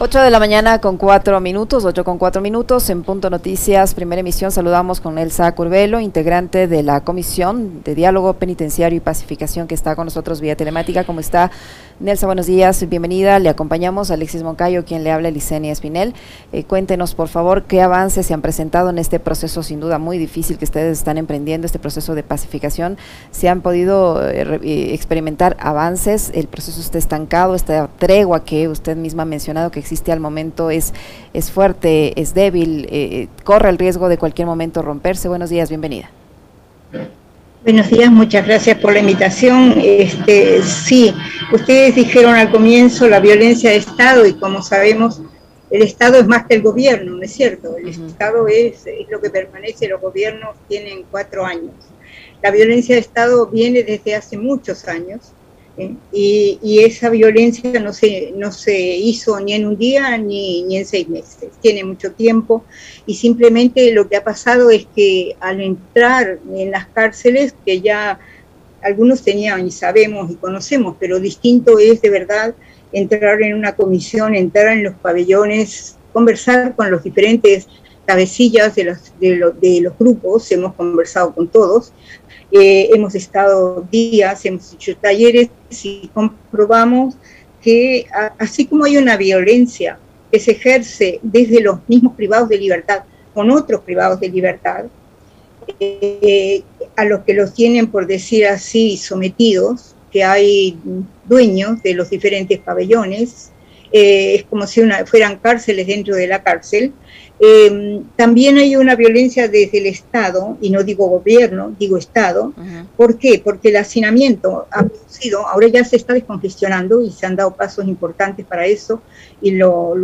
8 de la mañana con 4 minutos, 8 con 4 minutos, en Punto Noticias, primera emisión, saludamos con Elsa Curvelo, integrante de la Comisión de Diálogo Penitenciario y Pacificación que está con nosotros vía telemática. ¿Cómo está? Nelsa, buenos días, bienvenida. Le acompañamos a Alexis Moncayo, quien le habla, Licenia Espinel. Eh, cuéntenos, por favor, qué avances se han presentado en este proceso, sin duda muy difícil que ustedes están emprendiendo, este proceso de pacificación. ¿Se han podido eh, eh, experimentar avances? ¿El proceso está estancado? ¿Esta tregua que usted misma ha mencionado que existe al momento es, es fuerte, es débil, corre el riesgo de cualquier momento romperse? Buenos días, bienvenida. Buenos días, muchas gracias por la invitación. Este, sí, ustedes dijeron al comienzo la violencia de Estado y como sabemos, el Estado es más que el gobierno, ¿no es cierto? El Estado es, es lo que permanece, los gobiernos tienen cuatro años. La violencia de Estado viene desde hace muchos años y, esa violencia no se, no se hizo ni en un día ni, ni en seis meses, tiene mucho tiempo. Y simplemente lo que ha pasado es que al entrar en las cárceles, que ya algunos tenían y sabemos y conocemos, pero distinto es de verdad entrar en una comisión, entrar en los pabellones, conversar con los diferentes cabecillas de los, de, de los grupos, hemos conversado con todos, eh, hemos estado días, hemos hecho talleres y comprobamos que así como hay una violencia que se ejerce desde los mismos privados de libertad con otros privados de libertad, eh, a los que los tienen, por decir así, sometidos, que hay dueños de los diferentes pabellones, eh, es como si fueran cárceles dentro de la cárcel, Em, también hay una violencia desde el Estado, y no digo gobierno, digo Estado. ¿Por qué? Porque el hacinamiento ha producido, ahora ya se está descongestionando y se han dado pasos importantes para eso y lo,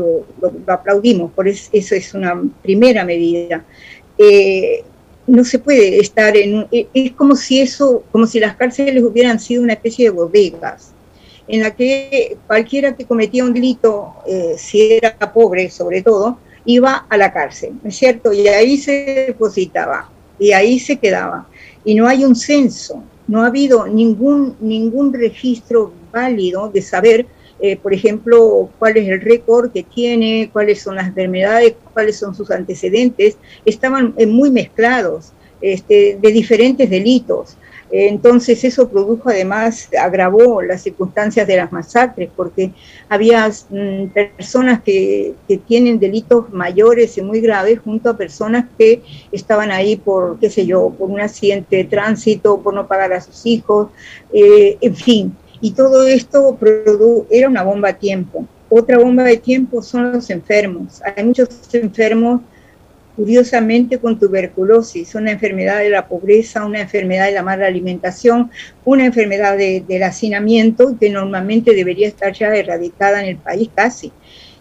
aplaudimos, por eso, es una primera medida. Eh, no se puede estar en... E, es como si eso, como si las cárceles hubieran sido una especie de bodegas en la que cualquiera que cometía un delito, eh, si era pobre sobre todo, iba a la cárcel, ¿no es cierto? Y ahí se depositaba y ahí se quedaba. Y no hay un censo, no ha habido ningún, ningún registro válido de saber, eh, por ejemplo, cuál es el récord que tiene, cuáles son las enfermedades, cuáles son sus antecedentes. Estaban eh, muy mezclados este, de diferentes delitos. Entonces eso produjo además, agravó las circunstancias de las masacres, porque había mm, personas que, tienen delitos mayores y muy graves junto a personas que estaban ahí por, qué sé yo, por un accidente de tránsito, por no pagar a sus hijos, eh, en fin. Y todo esto era una bomba a tiempo. Otra bomba de tiempo son los enfermos. Hay muchos enfermos curiosamente con tuberculosis, una enfermedad de la pobreza, una enfermedad de la mala alimentación, una enfermedad del hacinamiento que normalmente debería estar ya erradicada en el país casi.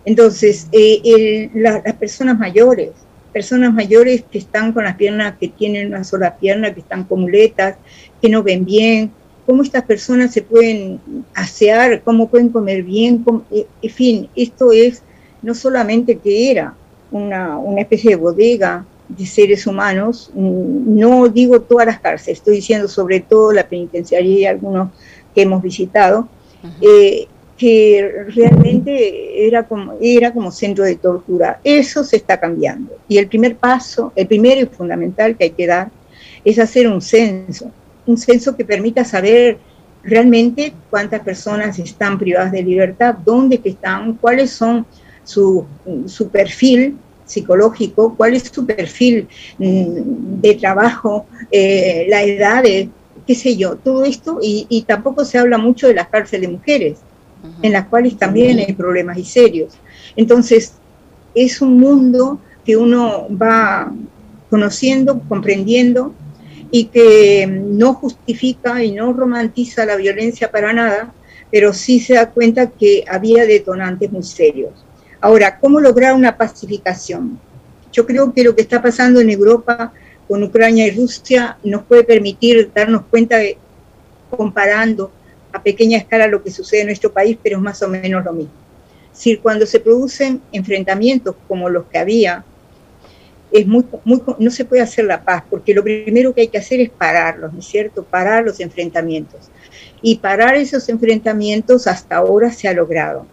Entonces, eh, las personas mayores, personas mayores que están con las piernas, que tienen una sola pierna, que están con muletas, que no ven bien, cómo estas personas se pueden asear, cómo pueden comer bien, eh, en fin, esto es no solamente que era, una, especie de bodega de seres humanos, mm, no digo todas las cárceles, estoy diciendo sobre todo la penitenciaría y algunos que hemos visitado, eh, que realmente era como, era como centro de tortura. Eso se está cambiando. Y el primer paso, el primero y fundamental que hay que dar, es hacer un censo, un censo que permita saber realmente cuántas personas están privadas de libertad, dónde que están, cuáles son su, su perfil psicológico, cuál es su perfil mm, de trabajo, eh, la edad, de, qué sé yo, todo esto, y, tampoco se habla mucho de las cárceles de mujeres, en las cuales también hay problemas y serios. Entonces, es un mundo que uno va conociendo, comprendiendo, y que no justifica y no romantiza la violencia para nada, pero sí se da cuenta que había detonantes muy serios. Ahora, ¿cómo lograr una pacificación? Yo creo que lo que está pasando en Europa con Ucrania y Rusia nos puede permitir darnos cuenta de, comparando a pequeña escala lo que sucede en nuestro país, pero es más o menos lo mismo. Si cuando se producen enfrentamientos como los que había, es no se puede hacer la paz, porque lo primero que hay que hacer es pararlos, ¿no es cierto? Parar los enfrentamientos. Y parar esos enfrentamientos hasta ahora se ha logrado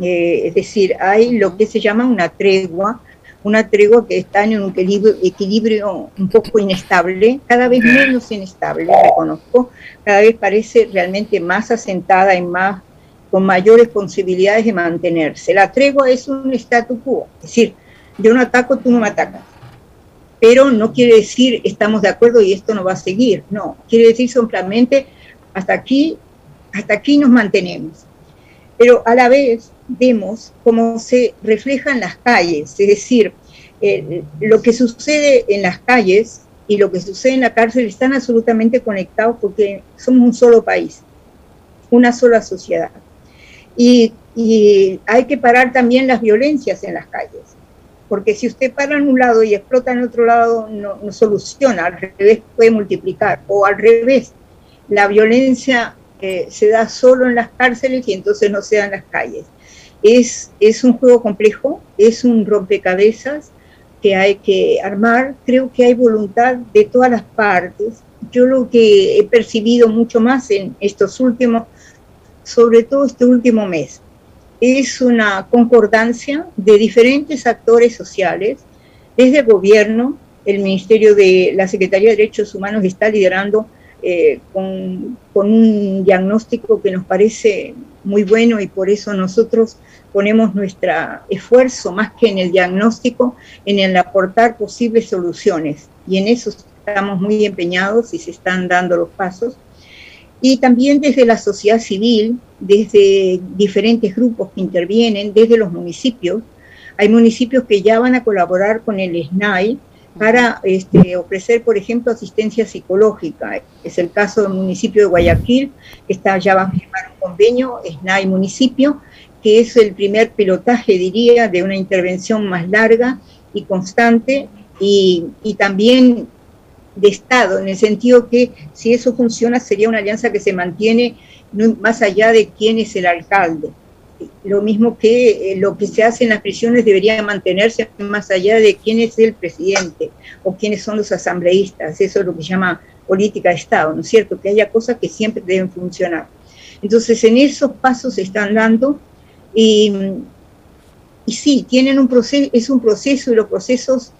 eh, es decir, hay lo que se llama una tregua, una tregua que está en un equilibrio, equilibrio, un poco inestable, cada vez menos inestable, reconozco, cada vez parece realmente más asentada y más con mayores posibilidades de mantenerse. La tregua es un statu quo, es decir, yo no ataco, tú no me atacas. Pero no quiere decir estamos de acuerdo y esto no va a seguir, no, quiere decir simplemente hasta aquí, hasta aquí nos mantenemos. Pero a la vez vemos cómo se refleja en las calles, es decir, eh, lo que sucede en las calles y lo que sucede en la cárcel están absolutamente conectados porque somos un solo país, una sola sociedad. Y, hay que parar también las violencias en las calles, porque si usted para en un lado y explota en otro lado, no, no soluciona, al revés puede multiplicar, o al revés, la violencia eh, se da solo en las cárceles y entonces no se da en las calles. Es, es un juego complejo, es un rompecabezas que hay que armar. Creo que hay voluntad de todas las partes. Yo lo que he percibido mucho más en estos últimos, sobre todo este último mes, es una concordancia de diferentes actores sociales, desde el gobierno, el Ministerio de la Secretaría de Derechos Humanos está liderando eh, con, un diagnóstico que nos parece muy bueno y por eso nosotros ponemos nuestro esfuerzo más que en el diagnóstico, en el aportar posibles soluciones. Y en eso estamos muy empeñados y se están dando los pasos. Y también desde la sociedad civil, desde diferentes grupos que intervienen, desde los municipios. Hay municipios que ya van a colaborar con el SNAI, para este, ofrecer, por ejemplo, asistencia psicológica. Es el caso del municipio de Guayaquil, que está, ya va a firmar un convenio, SNAI municipio, que es el primer pilotaje, diría, de una intervención más larga y constante y, y también de Estado, en el sentido que si eso funciona sería una alianza que se mantiene más allá de quién es el alcalde lo mismo que eh, lo que se hace en las prisiones debería mantenerse más allá de quién es el presidente o quiénes son los asambleístas. Eso es lo que llama política de Estado, ¿no es cierto? Que haya cosas que siempre deben funcionar. Entonces, en esos pasos se están dando y, y sí, tienen un proceso, es un proceso y los procesos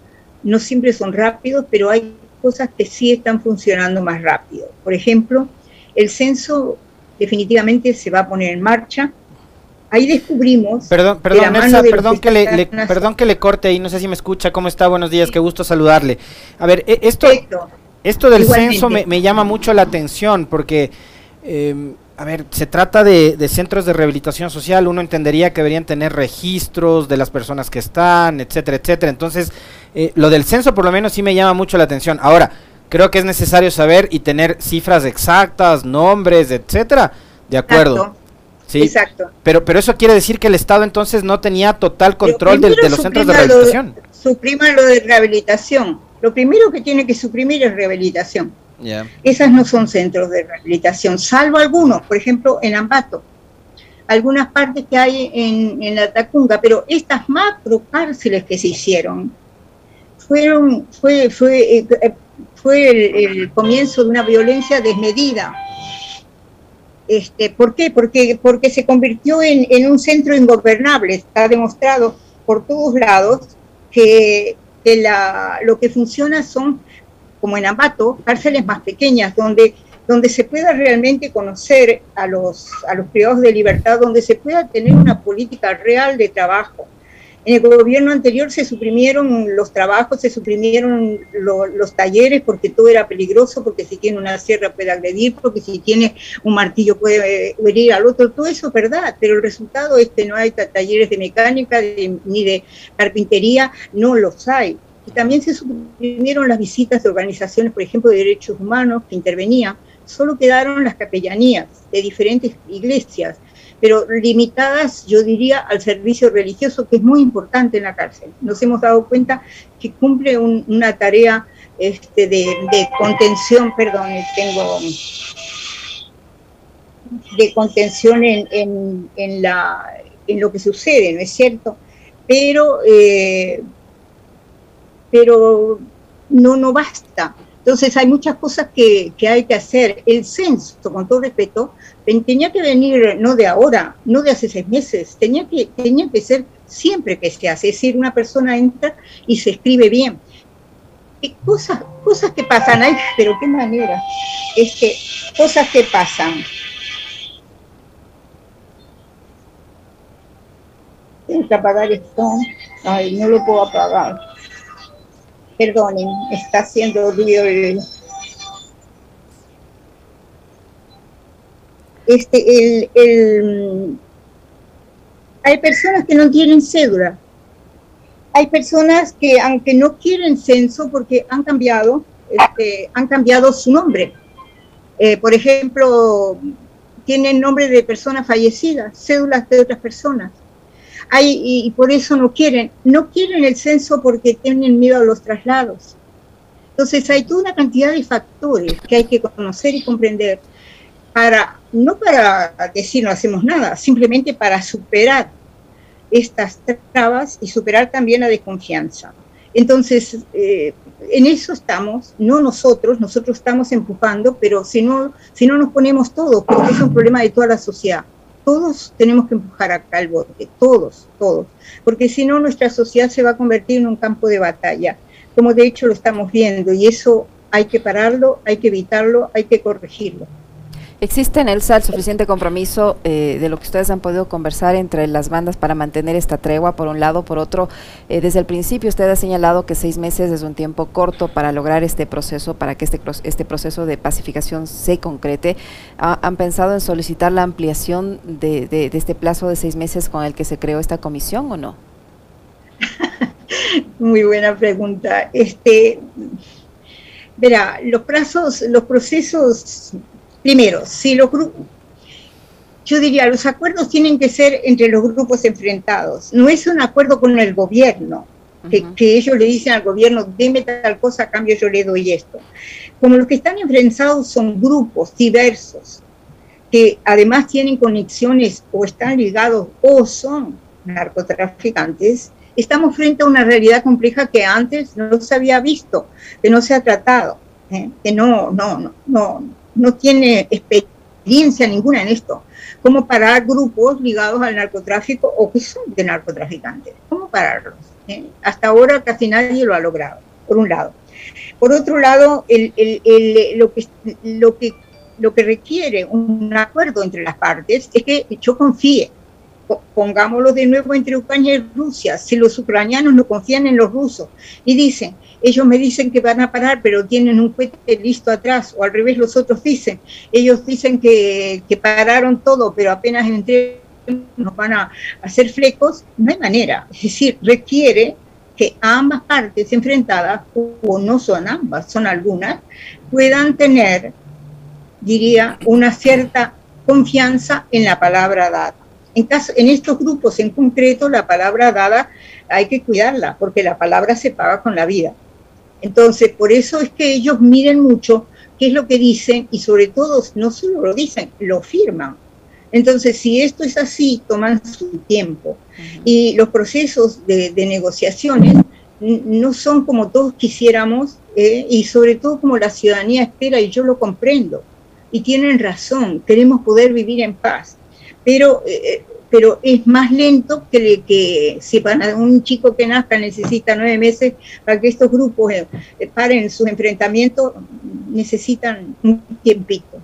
no siempre son rápidos, pero hay cosas que sí están funcionando más rápido. Por ejemplo, el censo definitivamente se va a poner en marcha ahí descubrimos. Perdón, perdón, perdón que, le, perdón que le corte ahí, no sé si me escucha, ¿cómo está? Buenos días, qué gusto saludarle. A ver, e, esto, esto del censo me, llama mucho la atención porque, em, a ver, se trata de, centros de rehabilitación social, uno entendería que deberían tener registros de las personas que están, etcétera, etcétera. Entonces, eh, lo del censo por lo menos sí me llama mucho la atención. Ahora, creo que es necesario saber y tener cifras exactas, nombres, etcétera. De acuerdo. Sí, Exacto. Pero, pero eso quiere decir que el Estado entonces no tenía total control de, los centros de rehabilitación. suprima lo de rehabilitación. Lo primero que tiene que suprimir es rehabilitación. Esas no son centros de rehabilitación, salvo algunos, por ejemplo, en Ambato. Algunas partes que hay en, la Tacunga, pero estas macro cárceles que se hicieron fueron, fue, fue, eh, eh, fue el comienzo de una violencia desmedida este, ¿Por qué? Porque, porque se convirtió en, un centro ingobernable. Está demostrado por todos lados que, lo que funciona son, como en Ambato, cárceles más pequeñas, donde, donde se pueda realmente conocer a los, a los privados de libertad, donde se pueda tener una política real de trabajo, en el gobierno anterior se suprimieron los trabajos, se suprimieron los talleres porque todo era peligroso, porque si tiene una sierra puede agredir, porque si tiene un martillo puede herir al otro, todo eso es verdad, pero el resultado es que no hay talleres de mecánica ni de carpintería, no los hay. Y también se suprimieron las visitas de organizaciones, por ejemplo, de derechos humanos que intervenían, solo quedaron las capellanías de diferentes iglesias pero limitadas, yo diría, al servicio religioso, que es muy importante en la cárcel. Nos hemos dado cuenta que cumple una tarea este, de, contención, perdón, tengo de contención en, en, en lo que sucede, ¿no es cierto? Pero, eh, pero no, no basta Entonces hay muchas cosas que, que, hay que hacer. El censo, con todo respeto, tenía que venir no de ahora, no de hace seis meses, tenía que, tenía que ser siempre que se hace. Es decir, una persona entra y se escribe bien. Cosas, cosas que pasan, ay, pero qué manera, este, cosas que pasan. Tengo que apagar esto. Ay, no lo puedo apagar. Perdonen, está haciendo ruido el... Este, el, el, hay personas que no tienen cédula. Hay personas que, aunque no quieren censo porque han cambiado, este, han cambiado su nombre. Eh, por ejemplo, tienen nombre de personas fallecidas, cédulas de otras personas y, por eso no quieren. No quieren el censo porque tienen miedo a los traslados. Entonces hay toda una cantidad de factores que hay que conocer y comprender para, no para decir no hacemos nada, simplemente para superar estas trabas y superar también la desconfianza. Entonces, eh, en eso estamos, no nosotros, nosotros estamos empujando, pero si no, si no nos ponemos todos, porque es un problema de toda la sociedad todos tenemos que empujar acá el bote, todos, todos, porque si no nuestra sociedad se va a convertir en un campo de batalla, como de hecho lo estamos viendo, y eso hay que pararlo, hay que evitarlo, hay que corregirlo. ¿Existe en el suficiente compromiso eh, de lo que ustedes han podido conversar entre las bandas para mantener esta tregua, por un lado? Por otro, eh, desde el principio usted ha señalado que seis meses es un tiempo corto para lograr este proceso, para que este, este proceso de pacificación se concrete. ¿Han pensado en solicitar la ampliación de, de, este plazo de seis meses con el que se creó esta comisión o no? Muy buena pregunta. Este, verá, los plazos, los procesos Primero, si los grupos, yo diría, los acuerdos tienen que ser entre los grupos enfrentados. No es un acuerdo con el gobierno, que, ellos le dicen al gobierno, deme tal cosa, a cambio yo le doy esto. Como los que están enfrentados son grupos diversos, que además tienen conexiones o están ligados o son narcotraficantes, estamos frente a una realidad compleja que antes no se había visto, que no se ha tratado, ¿eh? que no, no, no, no, no tiene experiencia ninguna en esto. ¿Cómo parar grupos ligados al narcotráfico o que son de narcotraficantes? ¿Cómo pararlos? ¿Eh? Hasta ahora casi nadie lo ha logrado, por un lado. Por otro lado, lo, que, lo, que, lo que requiere un acuerdo entre las partes es que yo confíe. Pongámoslo de nuevo entre Ucrania y Rusia. Si los ucranianos no confían en los rusos y dicen, ellos me dicen que van a parar, pero tienen un cohete listo atrás, o al revés los otros dicen, ellos dicen que, pararon todo, pero apenas entre nos van a hacer flecos, no hay manera. Es decir, requiere que ambas partes enfrentadas, o no son ambas, son algunas, puedan tener, diría, una cierta confianza en la palabra dada. En, caso, en estos grupos en concreto, la palabra dada hay que cuidarla, porque la palabra se paga con la vida. Entonces, por eso es que ellos miren mucho qué es lo que dicen y sobre todo no solo lo dicen, lo firman. Entonces, si esto es así, toman su tiempo. Y los procesos de, negociaciones no son como todos quisiéramos eh, y sobre todo como la ciudadanía espera y yo lo comprendo. Y tienen razón, queremos poder vivir en paz. Pero eh, pero es más lento que, que si para un chico que nazca necesita nueve meses para que estos grupos eh, paren sus enfrentamientos, necesitan un tiempito.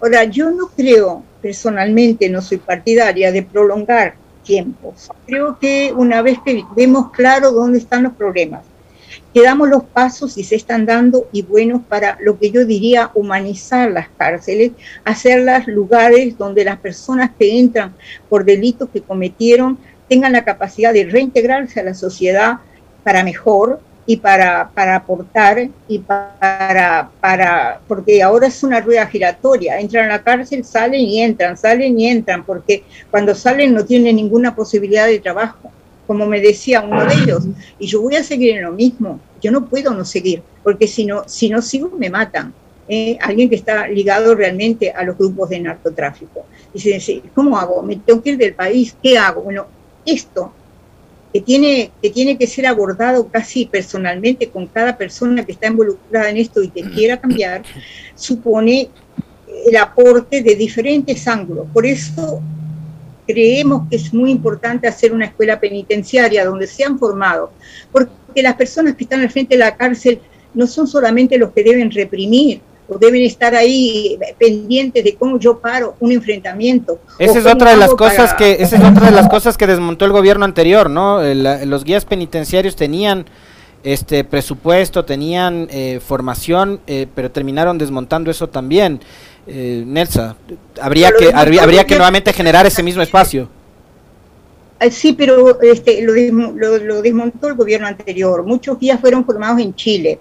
Ahora, yo no creo, personalmente, no soy partidaria de prolongar tiempos. Creo que una vez que vemos claro dónde están los problemas, que damos los pasos y se están dando y buenos para lo que yo diría humanizar las cárceles, hacerlas lugares donde las personas que entran por delitos que cometieron tengan la capacidad de reintegrarse a la sociedad para mejor y para, para aportar y para, para, porque ahora es una rueda giratoria, entran a la cárcel, salen y entran, salen y entran, porque cuando salen no tienen ninguna posibilidad de trabajo como me decía uno de ellos, y yo voy a seguir en lo mismo, yo no puedo no seguir, porque si no, si no sigo me matan. Eh, alguien que está ligado realmente a los grupos de narcotráfico. Dice, ¿cómo hago? ¿Me tengo que ir del país? ¿Qué hago? Bueno, esto que tiene, que tiene que ser abordado casi personalmente con cada persona que está involucrada en esto y que quiera cambiar, supone el aporte de diferentes ángulos. Por eso creemos que es muy importante hacer una escuela penitenciaria donde se han formado, porque las personas que están al frente de la cárcel no son solamente los que deben reprimir, o deben estar ahí pendientes de cómo yo paro un enfrentamiento. Esa es otra de las cosas que esa es otra de las cosas que desmontó el gobierno anterior, ¿no? los guías penitenciarios tenían este presupuesto, tenían eh, formación, eh, pero terminaron desmontando eso también. Eh, Nelsa, habría que habría, que nuevamente generar ese mismo espacio. Sí, pero este, lo, lo, desmontó el gobierno anterior. Muchos guías fueron formados en Chile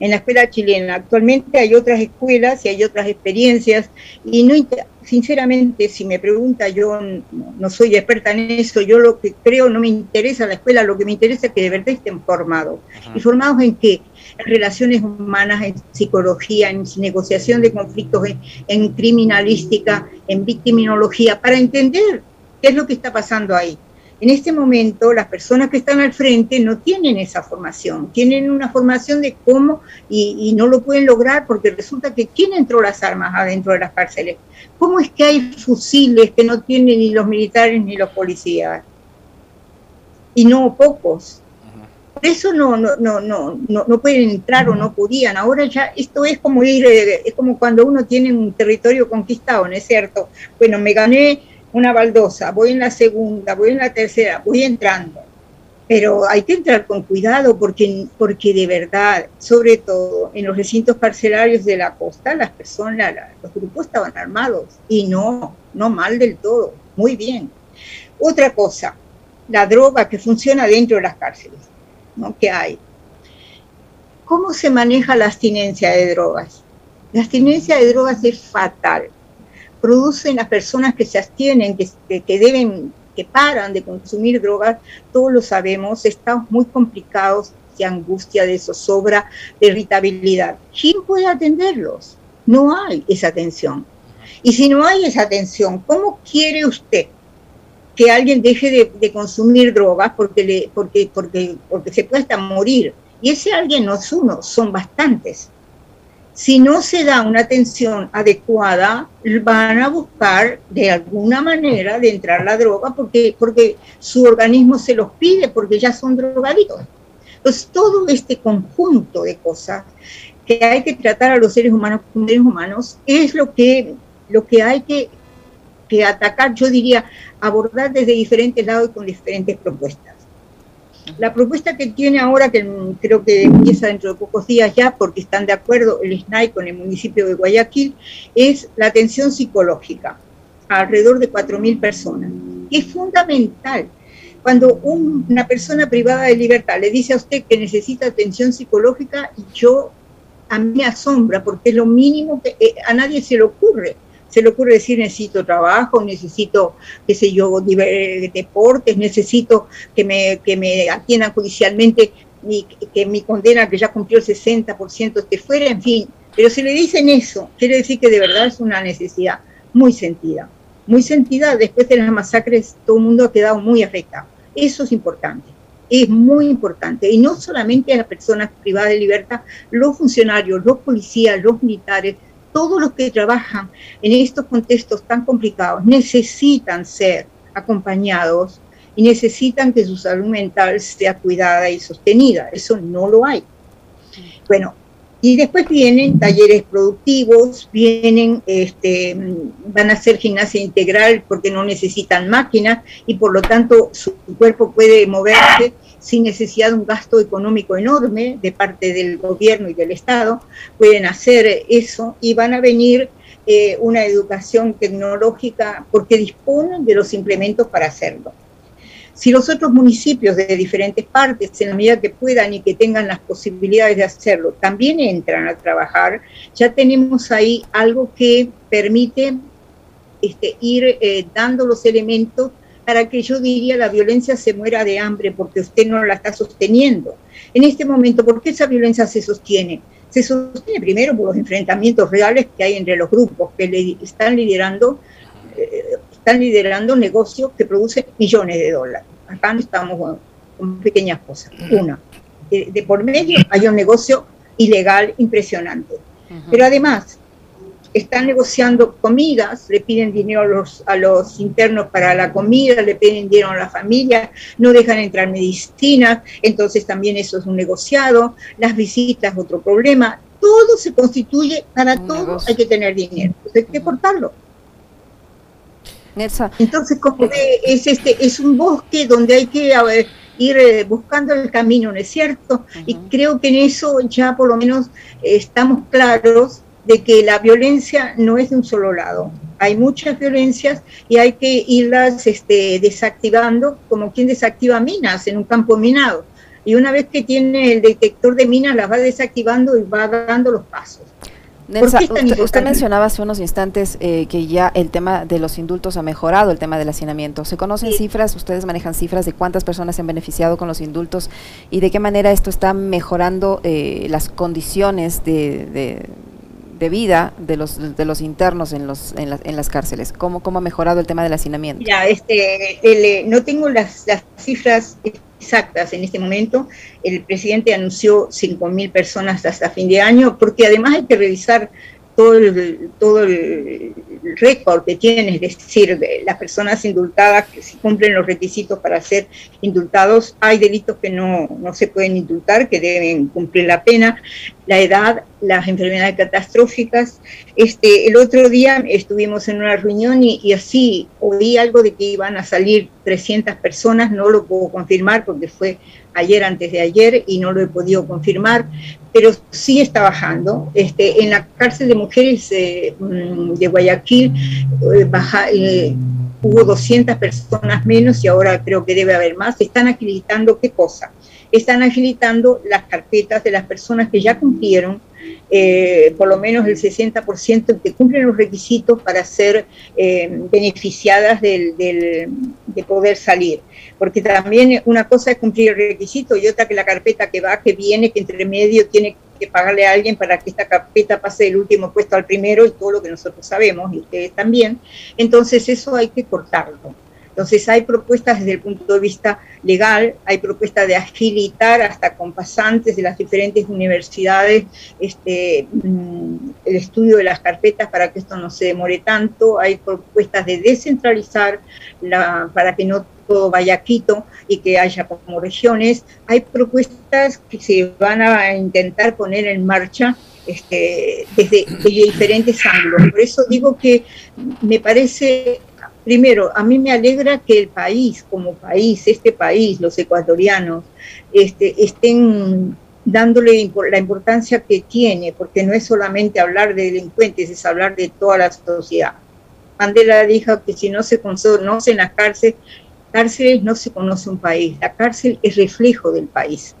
en la escuela chilena. Actualmente hay otras escuelas y hay otras experiencias y no sinceramente si me pregunta yo no, soy experta en eso, yo lo que creo no me interesa la escuela, lo que me interesa es que de verdad estén formados. ¿Y formados en qué? En relaciones humanas, en psicología, en negociación de conflictos, en criminalística, en victiminología, para entender qué es lo que está pasando ahí. En este momento, las personas que están al frente no tienen esa formación, tienen una formación de cómo y, no lo pueden lograr porque resulta que ¿quién entró las armas adentro de las cárceles? ¿Cómo es que hay fusiles que no tienen ni los militares ni los policías? Y no pocos. Por eso no, no, no, no, no, pueden entrar o no podían. Ahora ya esto es como ir, eh, es como cuando uno tiene un territorio conquistado, ¿no es cierto? Bueno, me gané una baldosa, voy en la segunda, voy en la tercera, voy entrando. Pero hay que entrar con cuidado porque, porque de verdad, sobre todo en los recintos carcelarios de la costa, las personas, los grupos estaban armados y no, no mal del todo, muy bien. Otra cosa, la droga que funciona dentro de las cárceles, ¿no? Hay. ¿Cómo se maneja la abstinencia de drogas? La abstinencia de drogas es fatal producen las personas que se abstienen, que, que, deben, que paran de consumir drogas, todos lo sabemos, estamos muy complicados de angustia, de zozobra, de irritabilidad. ¿Quién puede atenderlos? No hay esa atención. Y si no hay esa atención, ¿cómo quiere usted que alguien deje de, de consumir drogas porque, le, porque, porque, porque se puede hasta morir? Y ese alguien no es uno, son bastantes si no se da una atención adecuada, van a buscar de alguna manera de entrar la droga porque, porque su organismo se los pide, porque ya son drogaditos. Entonces, todo este conjunto de cosas que hay que tratar a los seres humanos como seres humanos es lo que, lo que hay que, que atacar, yo diría, abordar desde diferentes lados y con diferentes propuestas. La propuesta que tiene ahora, que creo que empieza dentro de pocos días ya, porque están de acuerdo el SNAI con el municipio de Guayaquil, es la atención psicológica a alrededor de 4.000 personas. es fundamental. Cuando una persona privada de libertad le dice a usted que necesita atención psicológica, yo a mí me asombra, porque es lo mínimo que eh, a nadie se le ocurre se le ocurre decir necesito trabajo, necesito, qué sé yo, deportes, necesito que me, que me atiendan judicialmente, que mi condena que ya cumplió el 60% esté fuera, en fin. Pero si le dicen eso, quiere decir que de verdad es una necesidad muy sentida. Muy sentida, después de las masacres todo el mundo ha quedado muy afectado. Eso es importante es muy importante. Y no solamente a las personas privadas de libertad, los funcionarios, los policías, los militares, todos los que trabajan en estos contextos tan complicados necesitan ser acompañados y necesitan que su salud mental sea cuidada y sostenida. Eso no lo hay. Bueno, y después vienen talleres productivos, vienen, este, van a hacer gimnasia integral porque no necesitan máquinas y por lo tanto su cuerpo puede moverse sin necesidad de un gasto económico enorme de parte del gobierno y del Estado, pueden hacer eso y van a venir eh, una educación tecnológica porque disponen de los implementos para hacerlo. Si los otros municipios de diferentes partes, en la medida que puedan y que tengan las posibilidades de hacerlo, también entran a trabajar, ya tenemos ahí algo que permite este, ir eh, dando los elementos para que yo diría la violencia se muera de hambre porque usted no la está sosteniendo. En este momento, ¿por qué esa violencia se sostiene? Se sostiene primero por los enfrentamientos reales que hay entre los grupos que le están liderando, eh, están liderando negocios que producen millones de dólares. Acá no estamos con pequeñas cosas. Una, de, por medio hay un negocio ilegal impresionante. Pero además, están negociando comidas, le piden dinero a los, a los internos para la comida, le piden dinero a la familia, no dejan entrar medicinas, entonces también eso es un negociado, las visitas, otro problema, todo se constituye, para todo hay que tener dinero, hay que cortarlo. Entonces, como es, este, es un bosque donde hay que ir eh, buscando el camino, ¿no es cierto? Y creo que en eso ya por lo menos estamos claros de que la violencia no es de un solo lado. Hay muchas violencias y hay que irlas este, desactivando, como quien desactiva minas en un campo minado. Y una vez que tiene el detector de minas, las va desactivando y va dando los pasos. usted, mencionaba hace unos instantes eh, que ya el tema de los indultos ha mejorado, el tema del hacinamiento. ¿Se conocen cifras? ¿Ustedes manejan cifras de cuántas personas se han beneficiado con los indultos y de qué manera esto está mejorando eh, las condiciones de, de vida de los, de los internos en, los, en, en las cárceles? ¿Cómo, ¿Cómo ha mejorado el tema del hacinamiento? Ya, este, eh, no tengo las, las cifras exactas en este momento. El presidente anunció 5.000 personas hasta fin de año, porque además hay que revisar todo el, todo el récord que tiene, es decir, de las personas indultadas que si cumplen los requisitos para ser indultados, hay delitos que no, no se pueden indultar, que deben cumplir la pena, la edad, las enfermedades catastróficas. Este, el otro día estuvimos en una reunión y, así oí algo de que iban a salir 300 personas, no lo puedo confirmar porque fue ayer antes de ayer y no lo he podido confirmar, pero sí está bajando. Este, en la cárcel de mujeres eh, mm, de Guayaquil eh, baja, eh, hubo 200 personas menos y ahora creo que debe haber más. Están agilitando qué cosa? Están agilitando las carpetas de las personas que ya cumplieron eh, por lo menos el 60% que cumplen los requisitos para ser eh, beneficiadas del, de poder salir. Porque también una cosa es cumplir el requisito y otra que la carpeta que va, que viene, que entre medio tiene que pagarle a alguien para que esta carpeta pase del último puesto al primero y todo lo que nosotros sabemos y ustedes también. Entonces eso hay que cortarlo. Entonces hay propuestas desde el punto de vista legal, hay propuestas de agilitar hasta con pasantes de las diferentes universidades este, mm, el estudio de las carpetas para que esto no se demore tanto, hay propuestas de descentralizar para que no todo vaya Quito y que haya como regiones, hay propuestas que se van a intentar poner en marcha este, desde diferentes ángulos. Por eso digo que me parece primero, a mí me alegra que el país, como país, este país, los ecuatorianos, este, estén dándole la importancia que tiene, porque no es solamente hablar de delincuentes, es hablar de toda la sociedad. Mandela dijo que si no se conocen las cárceles, cárceles no se conoce un país. La cárcel es reflejo del país,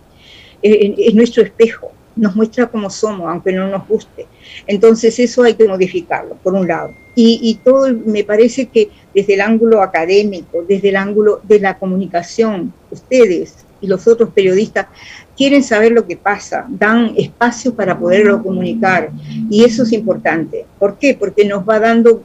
es nuestro espejo nos muestra cómo somos, aunque no nos guste. Entonces eso hay que modificarlo, por un lado. Y, todo me parece que desde el ángulo académico, desde el ángulo de la comunicación, ustedes y los otros periodistas quieren saber lo que pasa, dan espacio para poderlo comunicar. Y eso es importante. ¿Por qué? Porque nos va dando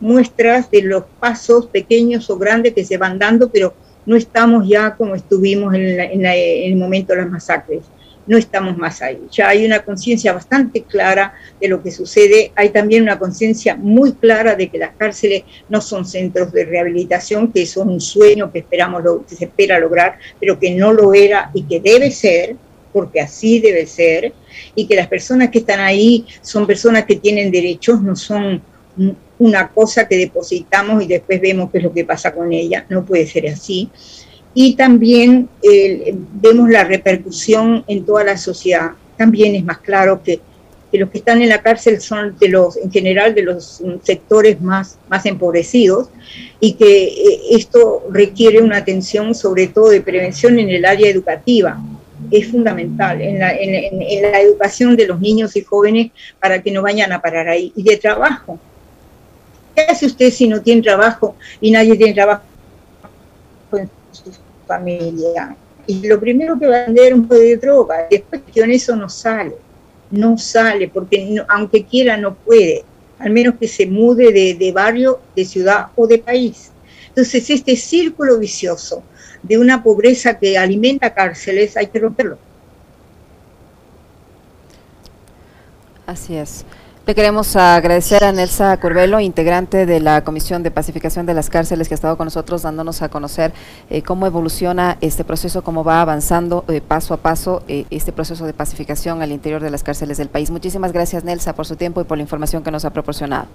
muestras de los pasos pequeños o grandes que se van dando, pero no estamos ya como estuvimos en, en el momento de las masacres no estamos más ahí. Ya hay una conciencia bastante clara de lo que sucede. Hay también una conciencia muy clara de que las cárceles no son centros de rehabilitación, que son un sueño que esperamos lo, que se espera lograr, pero que no lo era y que debe ser, porque así debe ser, y que las personas que están ahí son personas que tienen derechos, no son una cosa que depositamos y después vemos qué es lo que pasa con ella. No puede ser así y también eh, vemos la repercusión en toda la sociedad. También es más claro que, los que están en la cárcel son de los, en general, de los sectores más, más empobrecidos y que eh, esto requiere una atención sobre todo de prevención en el área educativa. Es fundamental en la, en la educación de los niños y jóvenes para que no vayan a parar ahí. Y de trabajo. ¿Qué hace usted si no tiene trabajo y nadie tiene trabajo? Familia. Y lo primero que va a vender un poco de droga, después que eso no sale, no sale, porque aunque quiera no puede. al menos que se mude de, de barrio, de ciudad o de país. Entonces, este círculo vicioso de una pobreza que alimenta cárceles, hay que romperlo. Así es. Le queremos agradecer a Nelsa Curbelo, integrante de la Comisión de Pacificación de las Cárceles, que ha estado con nosotros dándonos a conocer eh, cómo evoluciona este proceso, cómo va avanzando eh, paso a paso eh, este proceso de pacificación al interior de las cárceles del país. Muchísimas gracias, Nelsa, por su tiempo y por la información que nos ha proporcionado.